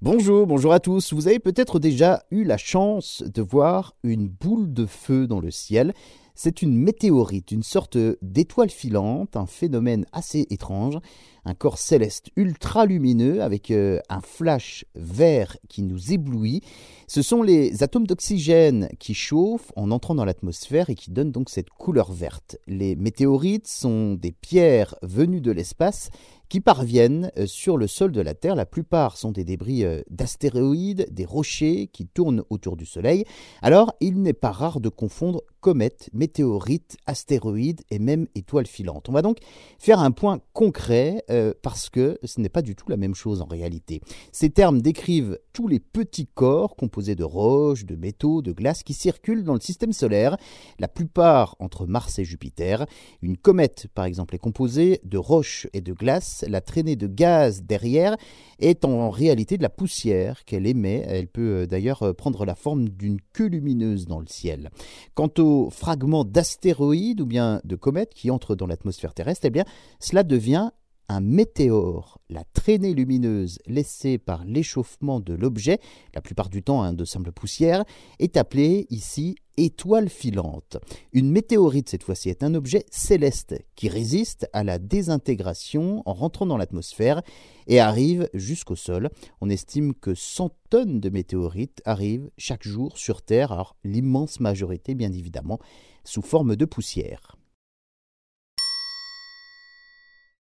Bonjour, bonjour à tous. Vous avez peut-être déjà eu la chance de voir une boule de feu dans le ciel. C'est une météorite, une sorte d'étoile filante, un phénomène assez étrange, un corps céleste ultra lumineux avec euh, un flash vert qui nous éblouit. Ce sont les atomes d'oxygène qui chauffent en entrant dans l'atmosphère et qui donnent donc cette couleur verte. Les météorites sont des pierres venues de l'espace qui parviennent euh, sur le sol de la Terre. La plupart sont des débris euh, d'astéroïdes, des rochers qui tournent autour du Soleil. Alors, il n'est pas rare de confondre comètes, météorites, astéroïdes et même étoiles filantes. On va donc faire un point concret euh, parce que ce n'est pas du tout la même chose en réalité. Ces termes décrivent tous les petits corps composés de roches, de métaux, de glace qui circulent dans le système solaire, la plupart entre Mars et Jupiter. Une comète, par exemple, est composée de roches et de glace. La traînée de gaz derrière est en réalité de la poussière qu'elle émet. Elle peut euh, d'ailleurs euh, prendre la forme d'une queue lumineuse dans le ciel. Quant aux fragments d'astéroïdes ou bien de comètes qui entrent dans l'atmosphère terrestre, eh bien, cela devient un météore. La traînée lumineuse laissée par l'échauffement de l'objet, la plupart du temps de simple poussière, est appelée ici étoile filante. Une météorite, cette fois-ci, est un objet céleste qui résiste à la désintégration en rentrant dans l'atmosphère et arrive jusqu'au sol. On estime que 100 tonnes de météorites arrivent chaque jour sur Terre, alors l'immense majorité, bien évidemment, sous forme de poussière.